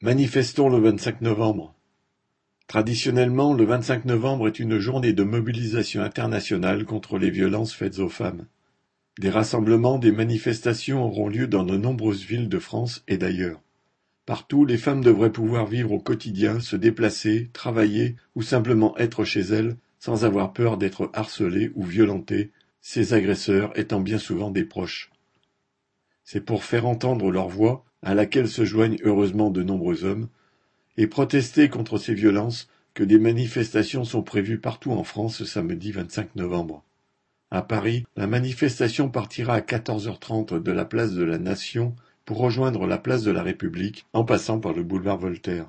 Manifestons le 25 novembre. Traditionnellement, le 25 novembre est une journée de mobilisation internationale contre les violences faites aux femmes. Des rassemblements, des manifestations auront lieu dans de nombreuses villes de France et d'ailleurs. Partout, les femmes devraient pouvoir vivre au quotidien, se déplacer, travailler ou simplement être chez elles sans avoir peur d'être harcelées ou violentées, ces agresseurs étant bien souvent des proches. C'est pour faire entendre leur voix à laquelle se joignent heureusement de nombreux hommes, et protester contre ces violences que des manifestations sont prévues partout en France samedi 25 novembre. À Paris, la manifestation partira à 14h30 de la place de la Nation pour rejoindre la place de la République en passant par le boulevard Voltaire.